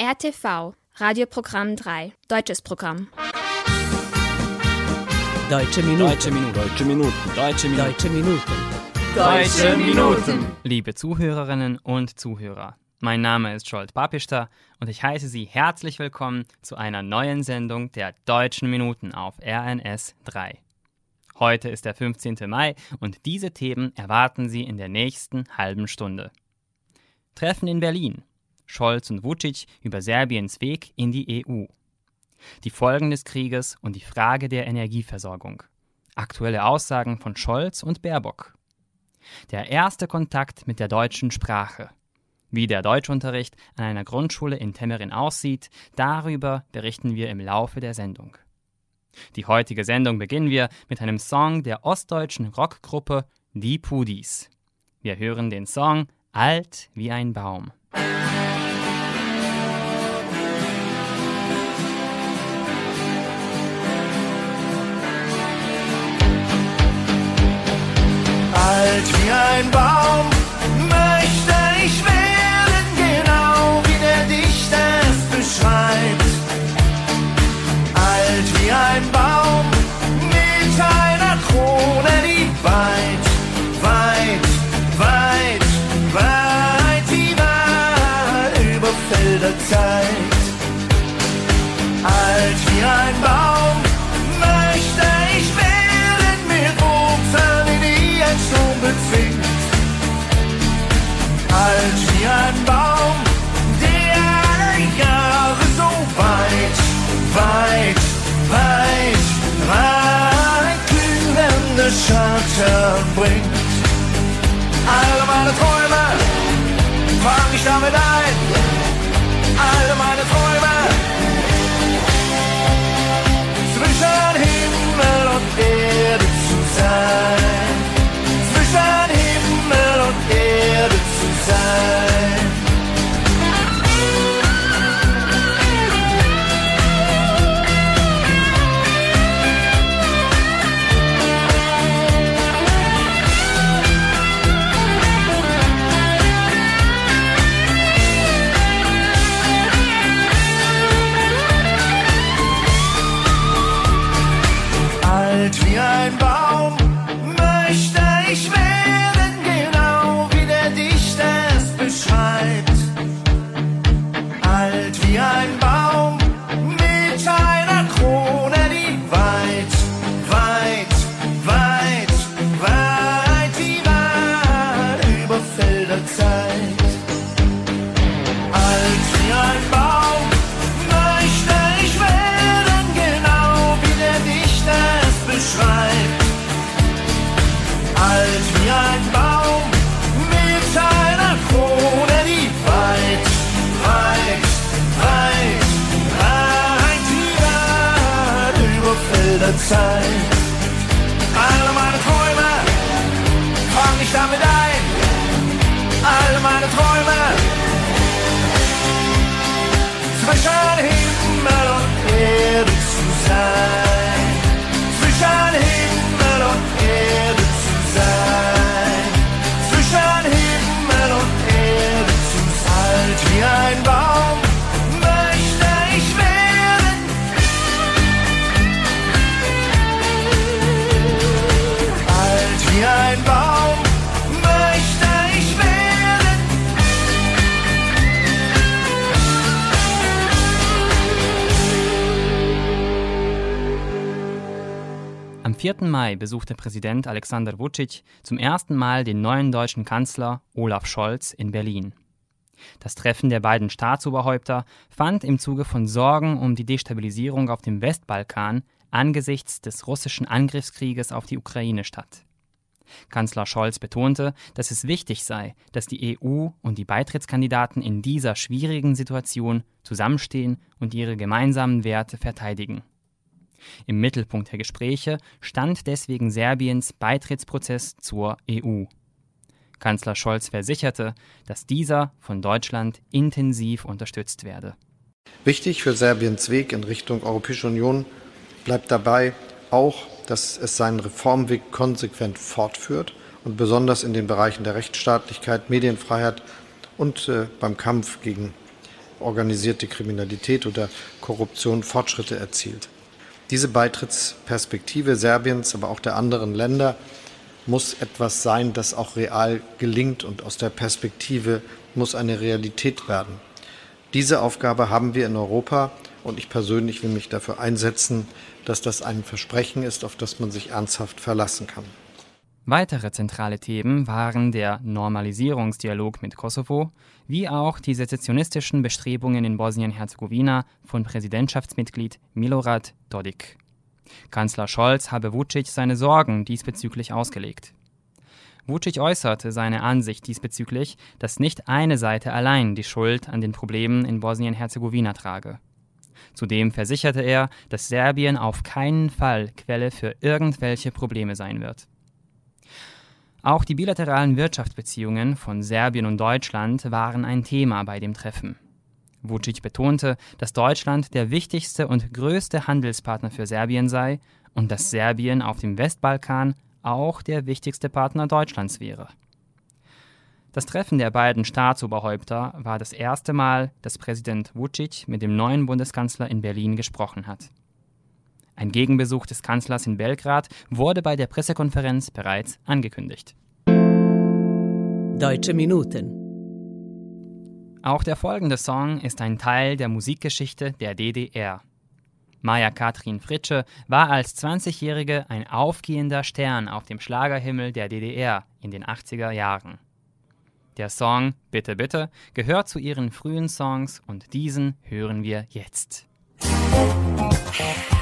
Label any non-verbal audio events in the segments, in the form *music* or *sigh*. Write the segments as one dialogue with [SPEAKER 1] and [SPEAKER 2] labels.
[SPEAKER 1] RTV, Radioprogramm 3, deutsches Programm.
[SPEAKER 2] Deutsche Minuten.
[SPEAKER 3] Deutsche Minuten.
[SPEAKER 4] Deutsche Minuten.
[SPEAKER 3] Deutsche Minuten.
[SPEAKER 2] Deutsche Minuten.
[SPEAKER 3] Deutsche Minuten.
[SPEAKER 5] Liebe Zuhörerinnen und Zuhörer, mein Name ist Scholt Papista und ich heiße Sie herzlich willkommen zu einer neuen Sendung der Deutschen Minuten auf RNS 3. Heute ist der 15. Mai und diese Themen erwarten Sie in der nächsten halben Stunde. Treffen in Berlin. Scholz und Vucic über Serbiens Weg in die EU. Die Folgen des Krieges und die Frage der Energieversorgung. Aktuelle Aussagen von Scholz und Baerbock. Der erste Kontakt mit der deutschen Sprache. Wie der Deutschunterricht an einer Grundschule in Temmerin aussieht, darüber berichten wir im Laufe der Sendung. Die heutige Sendung beginnen wir mit einem Song der ostdeutschen Rockgruppe Die Pudis. Wir hören den Song Alt wie ein Baum.
[SPEAKER 6] Alt wie ein Baum Schatten bringt. Alle meine Träume fang ich damit ein. Alle meine Träume zwischen Himmel und Erde zu sein. Zwischen Himmel und Erde zu sein.
[SPEAKER 5] 3. Mai besuchte Präsident Alexander Vucic zum ersten Mal den neuen deutschen Kanzler Olaf Scholz in Berlin. Das Treffen der beiden Staatsoberhäupter fand im Zuge von Sorgen um die Destabilisierung auf dem Westbalkan angesichts des russischen Angriffskrieges auf die Ukraine statt. Kanzler Scholz betonte, dass es wichtig sei, dass die EU und die Beitrittskandidaten in dieser schwierigen Situation zusammenstehen und ihre gemeinsamen Werte verteidigen. Im Mittelpunkt der Gespräche stand deswegen Serbiens Beitrittsprozess zur EU. Kanzler Scholz versicherte, dass dieser von Deutschland intensiv unterstützt werde.
[SPEAKER 7] Wichtig für Serbiens Weg in Richtung Europäische Union bleibt dabei auch, dass es seinen Reformweg konsequent fortführt und besonders in den Bereichen der Rechtsstaatlichkeit, Medienfreiheit und äh, beim Kampf gegen organisierte Kriminalität oder Korruption Fortschritte erzielt. Diese Beitrittsperspektive Serbiens, aber auch der anderen Länder muss etwas sein, das auch real gelingt und aus der Perspektive muss eine Realität werden. Diese Aufgabe haben wir in Europa und ich persönlich will mich dafür einsetzen, dass das ein Versprechen ist, auf das man sich ernsthaft verlassen kann.
[SPEAKER 5] Weitere zentrale Themen waren der Normalisierungsdialog mit Kosovo, wie auch die sezessionistischen Bestrebungen in Bosnien-Herzegowina von Präsidentschaftsmitglied Milorad Dodik. Kanzler Scholz habe Vucic seine Sorgen diesbezüglich ausgelegt. Vucic äußerte seine Ansicht diesbezüglich, dass nicht eine Seite allein die Schuld an den Problemen in Bosnien-Herzegowina trage. Zudem versicherte er, dass Serbien auf keinen Fall Quelle für irgendwelche Probleme sein wird. Auch die bilateralen Wirtschaftsbeziehungen von Serbien und Deutschland waren ein Thema bei dem Treffen. Vucic betonte, dass Deutschland der wichtigste und größte Handelspartner für Serbien sei und dass Serbien auf dem Westbalkan auch der wichtigste Partner Deutschlands wäre. Das Treffen der beiden Staatsoberhäupter war das erste Mal, dass Präsident Vucic mit dem neuen Bundeskanzler in Berlin gesprochen hat. Ein Gegenbesuch des Kanzlers in Belgrad wurde bei der Pressekonferenz bereits angekündigt.
[SPEAKER 3] Deutsche Minuten.
[SPEAKER 5] Auch der folgende Song ist ein Teil der Musikgeschichte der DDR. Maja Katrin Fritsche war als 20-Jährige ein aufgehender Stern auf dem Schlagerhimmel der DDR in den 80er Jahren. Der Song Bitte Bitte gehört zu ihren frühen Songs und diesen hören wir jetzt.
[SPEAKER 2] Spiel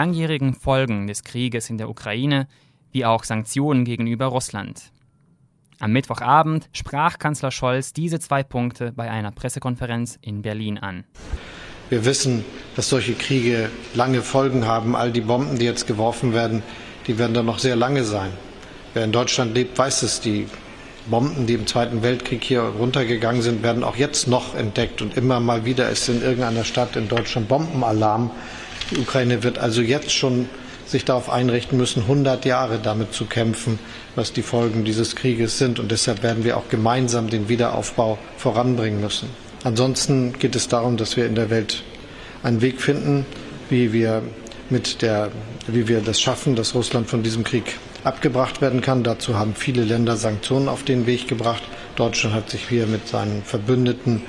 [SPEAKER 5] langjährigen Folgen des Krieges in der Ukraine wie auch Sanktionen gegenüber Russland. Am Mittwochabend sprach Kanzler Scholz diese zwei Punkte bei einer Pressekonferenz in Berlin an.
[SPEAKER 7] Wir wissen, dass solche Kriege lange Folgen haben. All die Bomben, die jetzt geworfen werden, die werden dann noch sehr lange sein. Wer in Deutschland lebt, weiß es. Die Bomben, die im Zweiten Weltkrieg hier runtergegangen sind, werden auch jetzt noch entdeckt. Und immer mal wieder ist in irgendeiner Stadt in Deutschland Bombenalarm. Die Ukraine wird also jetzt schon sich darauf einrichten müssen, 100 Jahre damit zu kämpfen, was die Folgen dieses Krieges sind. Und deshalb werden wir auch gemeinsam den Wiederaufbau voranbringen müssen. Ansonsten geht es darum, dass wir in der Welt einen Weg finden, wie wir mit der, wie wir das schaffen, dass Russland von diesem Krieg abgebracht werden kann. Dazu haben viele Länder Sanktionen auf den Weg gebracht. Deutschland hat sich hier mit seinen Verbündeten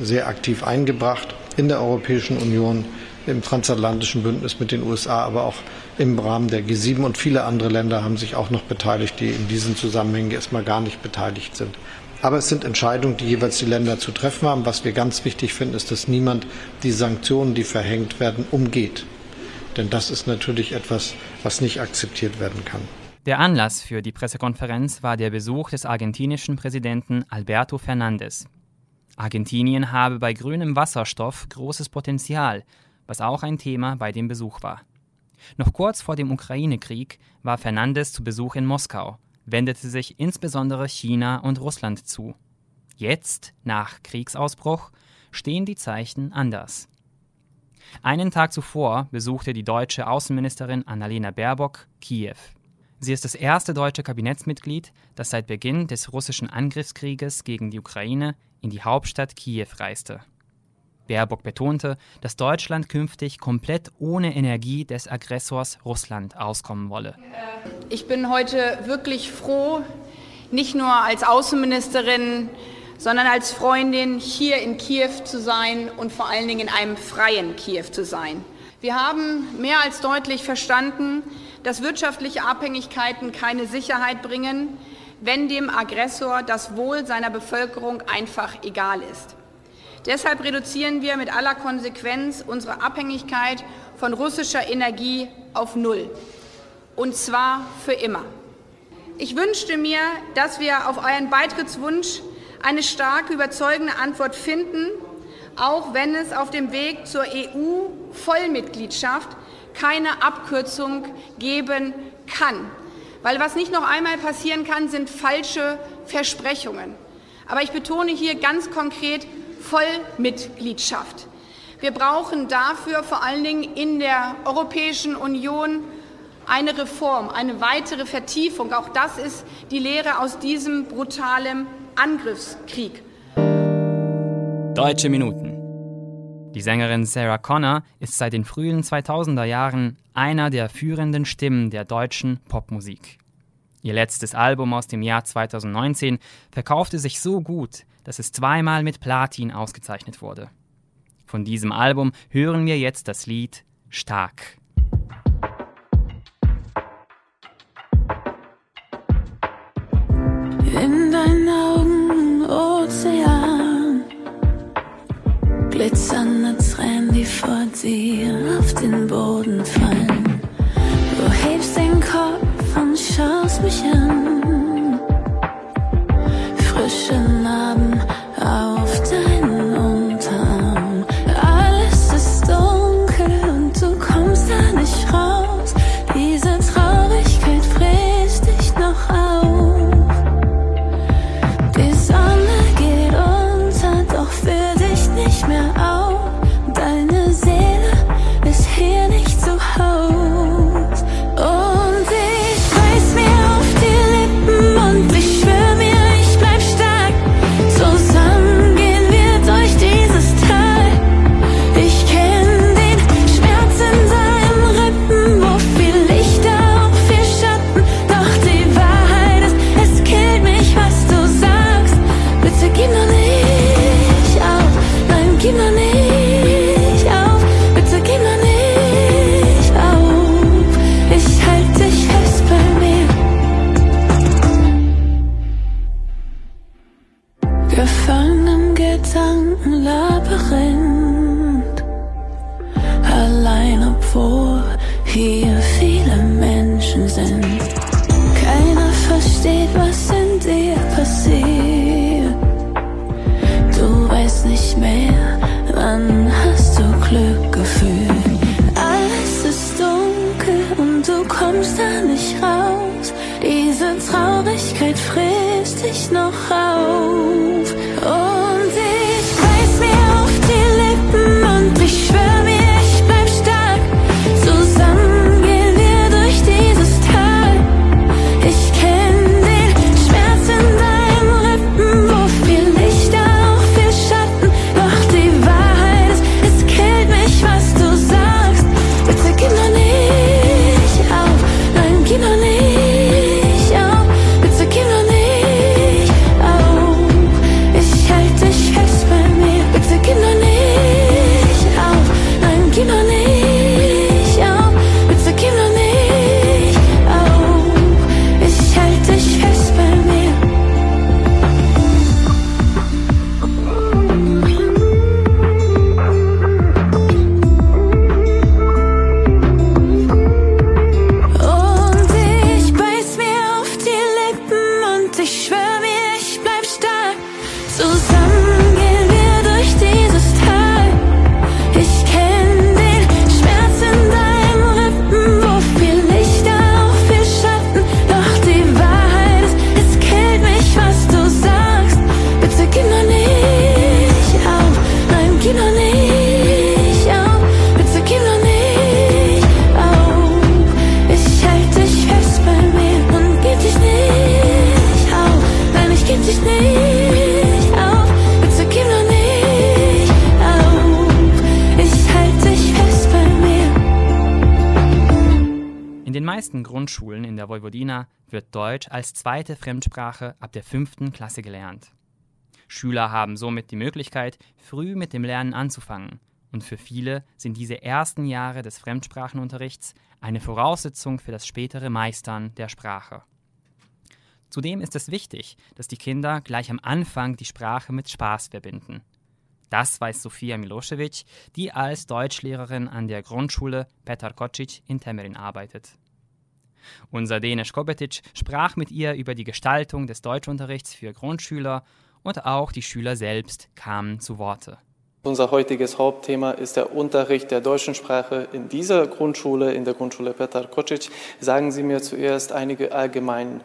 [SPEAKER 7] sehr aktiv eingebracht in der Europäischen Union, im transatlantischen Bündnis mit den USA, aber auch im Rahmen der G7 und viele andere Länder haben sich auch noch beteiligt, die in diesen Zusammenhängen erstmal gar nicht beteiligt sind. Aber es sind Entscheidungen, die jeweils die Länder zu treffen haben. Was wir ganz wichtig finden, ist, dass niemand die Sanktionen, die verhängt werden, umgeht. Denn das ist natürlich etwas, was nicht akzeptiert werden kann.
[SPEAKER 5] Der Anlass für die Pressekonferenz war der Besuch des argentinischen Präsidenten Alberto Fernandez. Argentinien habe bei grünem Wasserstoff großes Potenzial, was auch ein Thema bei dem Besuch war. Noch kurz vor dem Ukraine-Krieg war Fernandes zu Besuch in Moskau, wendete sich insbesondere China und Russland zu. Jetzt, nach Kriegsausbruch, stehen die Zeichen anders. Einen Tag zuvor besuchte die deutsche Außenministerin Annalena Baerbock Kiew. Sie ist das erste deutsche Kabinettsmitglied, das seit Beginn des russischen Angriffskrieges gegen die Ukraine in die Hauptstadt Kiew reiste. Baerbock betonte, dass Deutschland künftig komplett ohne Energie des Aggressors Russland auskommen wolle.
[SPEAKER 2] Ich bin heute wirklich froh, nicht nur als Außenministerin, sondern als Freundin hier in Kiew zu sein und vor allen Dingen in einem freien Kiew zu sein. Wir haben mehr als deutlich verstanden, dass wirtschaftliche Abhängigkeiten keine Sicherheit bringen, wenn dem Aggressor das Wohl seiner Bevölkerung einfach egal ist. Deshalb reduzieren wir mit aller Konsequenz unsere Abhängigkeit von russischer Energie auf Null. Und zwar für immer. Ich wünschte mir, dass wir auf euren Beitrittswunsch eine starke, überzeugende Antwort finden, auch wenn es auf dem Weg zur EU-Vollmitgliedschaft keine Abkürzung geben kann. Weil was nicht noch einmal passieren kann, sind falsche Versprechungen. Aber ich betone hier ganz konkret Vollmitgliedschaft. Wir brauchen dafür vor allen Dingen in der Europäischen Union eine Reform, eine weitere Vertiefung. Auch das ist die Lehre aus diesem brutalen Angriffskrieg.
[SPEAKER 5] Deutsche Minuten. Die Sängerin Sarah Connor ist seit den frühen 2000er Jahren einer der führenden Stimmen der deutschen Popmusik. Ihr letztes Album aus dem Jahr 2019 verkaufte sich so gut, dass es zweimal mit Platin ausgezeichnet wurde. Von diesem Album hören wir jetzt das Lied Stark.
[SPEAKER 4] In deinen Augen Ozean glitzernde Tränen, die vor dir auf den Boden fallen. Du hebst den Kopf und schaust mich an. Frische
[SPEAKER 5] wird Deutsch als zweite Fremdsprache ab der fünften Klasse gelernt. Schüler haben somit die Möglichkeit, früh mit dem Lernen anzufangen. Und für viele sind diese ersten Jahre des Fremdsprachenunterrichts eine Voraussetzung für das spätere Meistern der Sprache. Zudem ist es wichtig, dass die Kinder gleich am Anfang die Sprache mit Spaß verbinden. Das weiß Sofia Milosevic, die als Deutschlehrerin an der Grundschule Petar Kocic in Temerin arbeitet. Unser Dänisch Kobetic sprach mit ihr über die Gestaltung des Deutschunterrichts für Grundschüler und auch die Schüler selbst kamen zu Worte.
[SPEAKER 6] Unser heutiges Hauptthema ist der Unterricht der deutschen Sprache in dieser Grundschule, in der Grundschule Petar Kocic. Sagen Sie mir zuerst einige allgemeine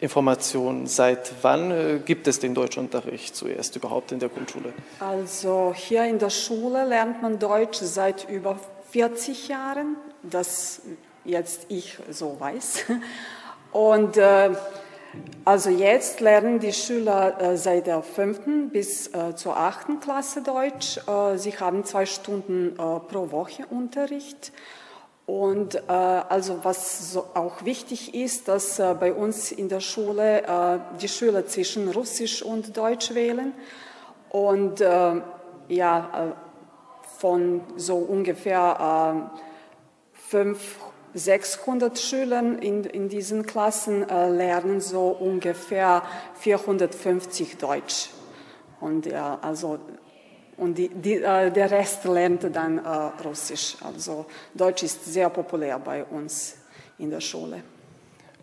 [SPEAKER 6] Informationen. Seit wann äh, gibt es den Deutschunterricht zuerst überhaupt in der Grundschule?
[SPEAKER 8] Also hier in der Schule lernt man Deutsch seit über 40 Jahren, das jetzt ich so weiß. *laughs* Und äh, also jetzt lernen die Schüler äh, seit der fünften bis äh, zur achten Klasse Deutsch. Äh, sie haben zwei Stunden äh, pro Woche Unterricht. Und äh, also was so auch wichtig ist, dass bei uns in der Schule die Schüler zwischen Russisch und Deutsch wählen. Und ja, von so ungefähr äh, fünf 600 Schülern in, in diesen Klassen äh, lernen so ungefähr 450 Deutsch. Und, ja, also, und die, die, äh, der Rest lernt dann äh, Russisch. Also Deutsch ist sehr populär bei uns in der Schule.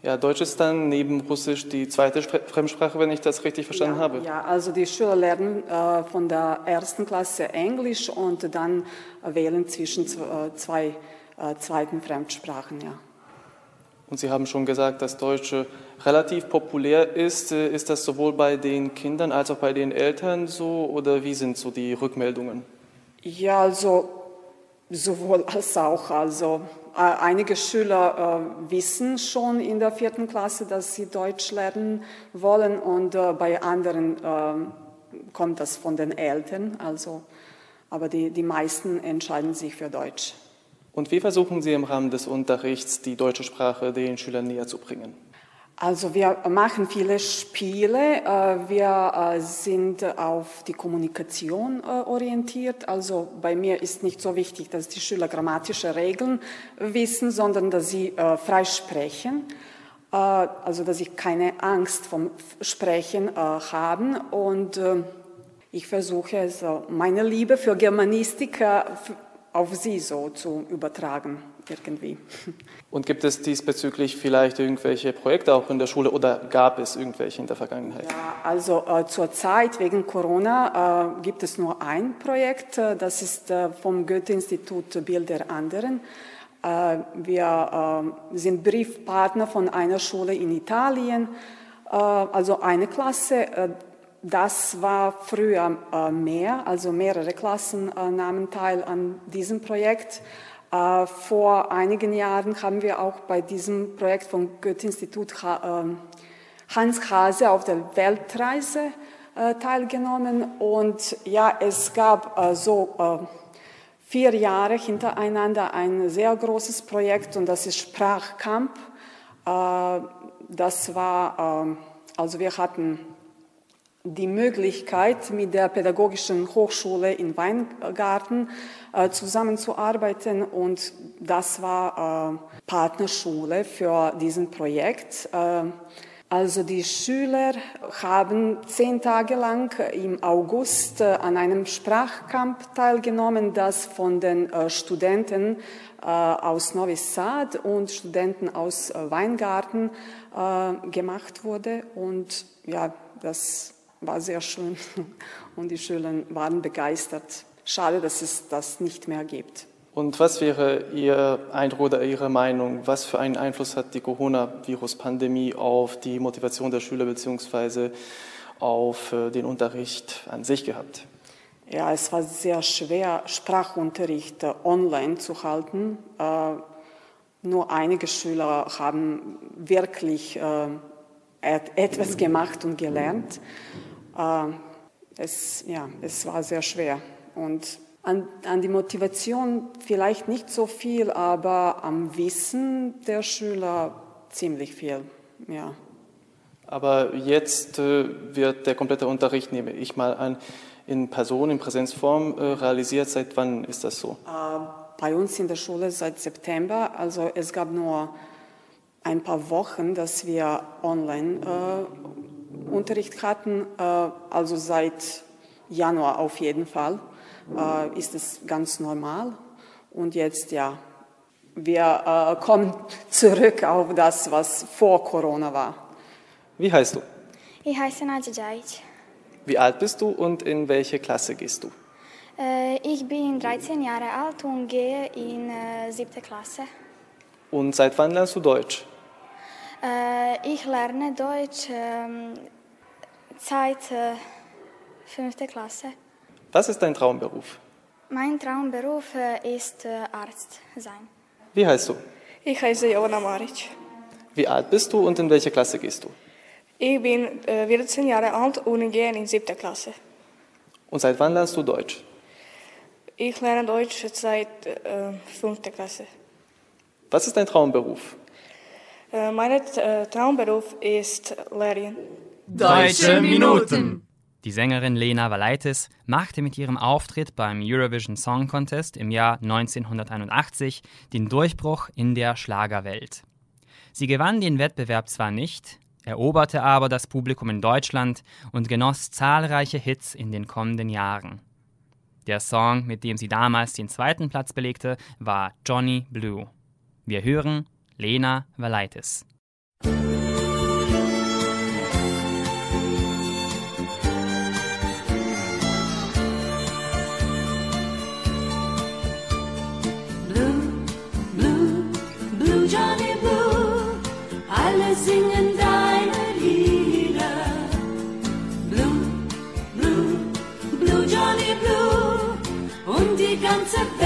[SPEAKER 6] Ja, Deutsch ist dann neben Russisch die zweite Fremdsprache, wenn ich das richtig verstanden
[SPEAKER 8] ja,
[SPEAKER 6] habe.
[SPEAKER 8] Ja, also die Schüler lernen äh, von der ersten Klasse Englisch und dann wählen zwischen zw- äh, zwei äh, zweiten Fremdsprachen, ja.
[SPEAKER 6] Und Sie haben schon gesagt, dass Deutsch äh, relativ populär ist. Äh, Ist das sowohl bei den Kindern als auch bei den Eltern so oder wie sind so die Rückmeldungen?
[SPEAKER 8] Ja, also sowohl *laughs* als auch. Also äh, einige Schüler äh, wissen schon in der vierten Klasse, dass sie Deutsch lernen wollen und äh, bei anderen äh, kommt das von den Eltern. Also, aber die, die meisten entscheiden sich für Deutsch.
[SPEAKER 6] Und wie versuchen Sie im Rahmen des Unterrichts die deutsche Sprache den Schülern näher zu bringen?
[SPEAKER 8] Also wir machen viele Spiele. äh, Wir äh, sind auf die Kommunikation äh, orientiert. Also bei mir ist nicht so wichtig, dass die Schüler grammatische Regeln wissen, sondern dass sie frei sprechen. Also dass sie keine Angst vom Sprechen haben. Und äh, ich versuche also meine Liebe für Germanistik auf sie so zu übertragen irgendwie.
[SPEAKER 6] Und gibt es diesbezüglich vielleicht irgendwelche Projekte auch in der Schule oder gab es irgendwelche in der Vergangenheit?
[SPEAKER 8] Ja, also äh, zurzeit wegen Corona äh, gibt es nur ein Projekt, äh, das ist äh, vom Goethe-Institut Bild der anderen. Äh, wir äh, sind Briefpartner von einer Schule in Italien, also eine Klasse. Das war früher mehr, also mehrere Klassen nahmen teil an diesem Projekt. Vor einigen Jahren haben wir auch bei diesem Projekt vom Goethe-Institut Hans Hase auf der Weltreise teilgenommen. Und ja, es gab so vier Jahre hintereinander ein sehr großes Projekt und das ist Sprachcamp. Äh, das war, ähm, also wir hatten die Möglichkeit, mit der Pädagogischen Hochschule in Weingarten äh, zusammenzuarbeiten und das war äh, Partnerschule für diesen Projekt. Also die Schüler haben zehn Tage lang im August äh, an einem Sprachcamp teilgenommen, das von den äh, Studenten äh, aus Novi Sad und Studenten aus Weingarten gemacht wurde. Und ja, das war sehr schön und die Schüler waren begeistert. Schade, dass es das nicht mehr gibt.
[SPEAKER 9] Und was wäre Ihr Eindruck oder Ihre Meinung? Was für einen Einfluss hat die Coronavirus-Pandemie auf die Motivation der Schüler bzw. auf äh, den Unterricht an sich gehabt?
[SPEAKER 8] Ja, es war sehr schwer, Sprachunterricht äh, online zu halten. Äh, nur einige Schüler haben wirklich etwas gemacht und gelernt. Es, ja, es war sehr schwer. Und an, an, die Motivation vielleicht nicht so viel, aber am Wissen der Schüler ziemlich viel, ja.
[SPEAKER 9] Aber jetzt äh, wird der komplette Unterricht, nehme ich mal an, in Person, in Präsenzform äh, realisiert. Seit wann ist das so?
[SPEAKER 8] Äh, bei uns in der Schule seit September. Also es gab nur ein paar Wochen, dass wir Online-Unterricht äh, hatten. Äh, also seit Januar auf jeden Fall äh, ist es ganz normal. Und jetzt, ja, wir äh, kommen *laughs* zurück auf das, was vor Corona war.
[SPEAKER 9] Wie heißt du?
[SPEAKER 10] Ich heiße Nadja Djajic.
[SPEAKER 9] Wie alt bist du und in welche Klasse gehst du?
[SPEAKER 10] Äh, ich bin 13 Jahre alt und gehe in äh, siebte Klasse.
[SPEAKER 9] Und seit wann lernst du Deutsch?
[SPEAKER 10] Äh, ich lerne Deutsch ähm, seit äh, fünfte Klasse.
[SPEAKER 9] Was ist dein Traumberuf?
[SPEAKER 10] Mein Traumberuf äh, ist äh, Arzt sein.
[SPEAKER 9] Wie heißt du?
[SPEAKER 11] Ich heiße Jovana Maric.
[SPEAKER 9] Wie alt bist du und in welche Klasse gehst du?
[SPEAKER 11] Ich bin 14 äh, Jahre alt und gehe in siebte Klasse.
[SPEAKER 9] Und seit wann lernst du Deutsch?
[SPEAKER 11] Ich lerne Deutsch seit äh, fünfter Klasse.
[SPEAKER 9] Was ist dein Traumberuf?
[SPEAKER 11] Äh, mein äh, Traumberuf ist Lehrerin.
[SPEAKER 3] Deutsche Minuten.
[SPEAKER 5] Die Sängerin Lena Valaitis machte mit ihrem Auftritt beim Eurovision Song Contest im Jahr 1981 den Durchbruch in der Schlagerwelt. Sie gewann den Wettbewerb zwar nicht, eroberte aber das Publikum in Deutschland und genoss zahlreiche Hits in den kommenden Jahren. Der Song, mit dem sie damals den zweiten Platz belegte, war Johnny Blue. Wir hören Lena Valaitis.
[SPEAKER 4] Johnny Blue,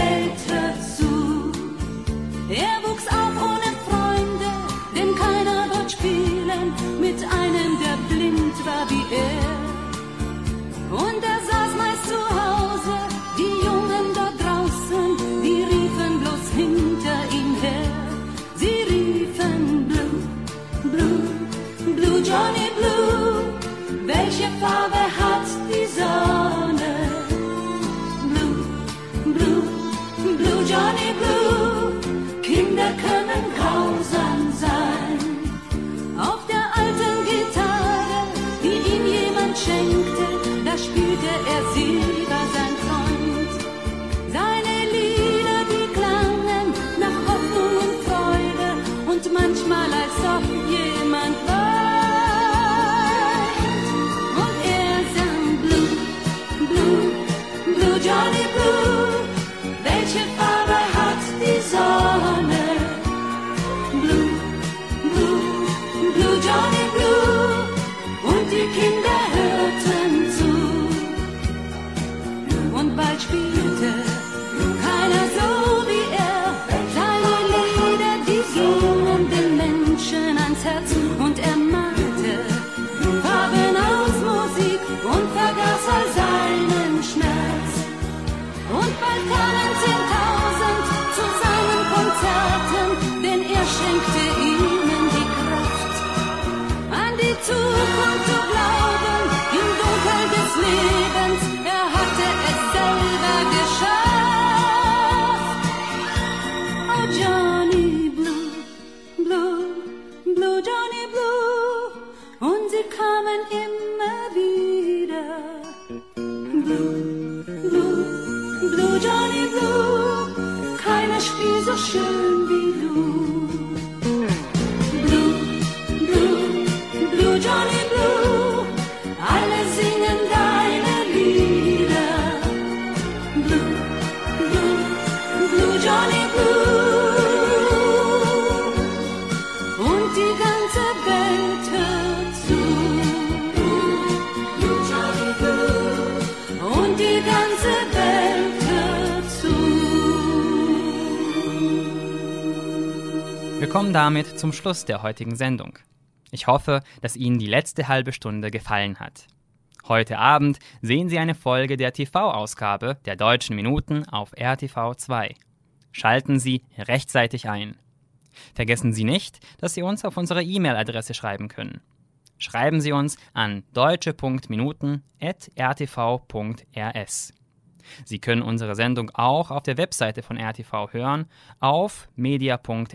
[SPEAKER 5] Wir kommen damit zum Schluss der heutigen Sendung. Ich hoffe, dass Ihnen die letzte halbe Stunde gefallen hat. Heute Abend sehen Sie eine Folge der TV-Ausgabe der Deutschen Minuten auf RTV 2. Schalten Sie rechtzeitig ein. Vergessen Sie nicht, dass Sie uns auf unsere E-Mail-Adresse schreiben können. Schreiben Sie uns an deutsche.minuten.rtv.rs. Sie können unsere Sendung auch auf der Webseite von RTV hören, auf media.rtv.rs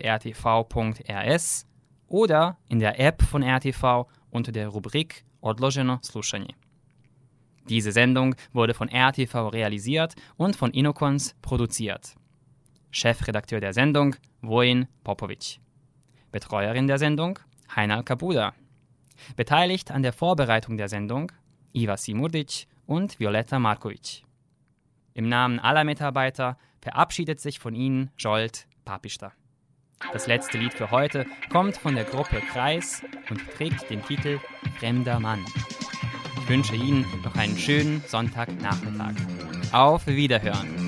[SPEAKER 5] oder in der App von RTV unter der Rubrik Odloženo slušanje. Diese Sendung wurde von RTV realisiert und von Inokons produziert. Chefredakteur der Sendung Vojin Popovic. Betreuerin der Sendung Heinal Kabuda. Beteiligt an der Vorbereitung der Sendung Iva Simurdic und Violetta Markovic. Im Namen aller Mitarbeiter verabschiedet sich von Ihnen Jolt Papista. Das letzte Lied für heute kommt von der Gruppe Kreis und trägt den Titel Fremder Mann. Ich wünsche Ihnen noch einen schönen Sonntagnachmittag. Auf Wiederhören!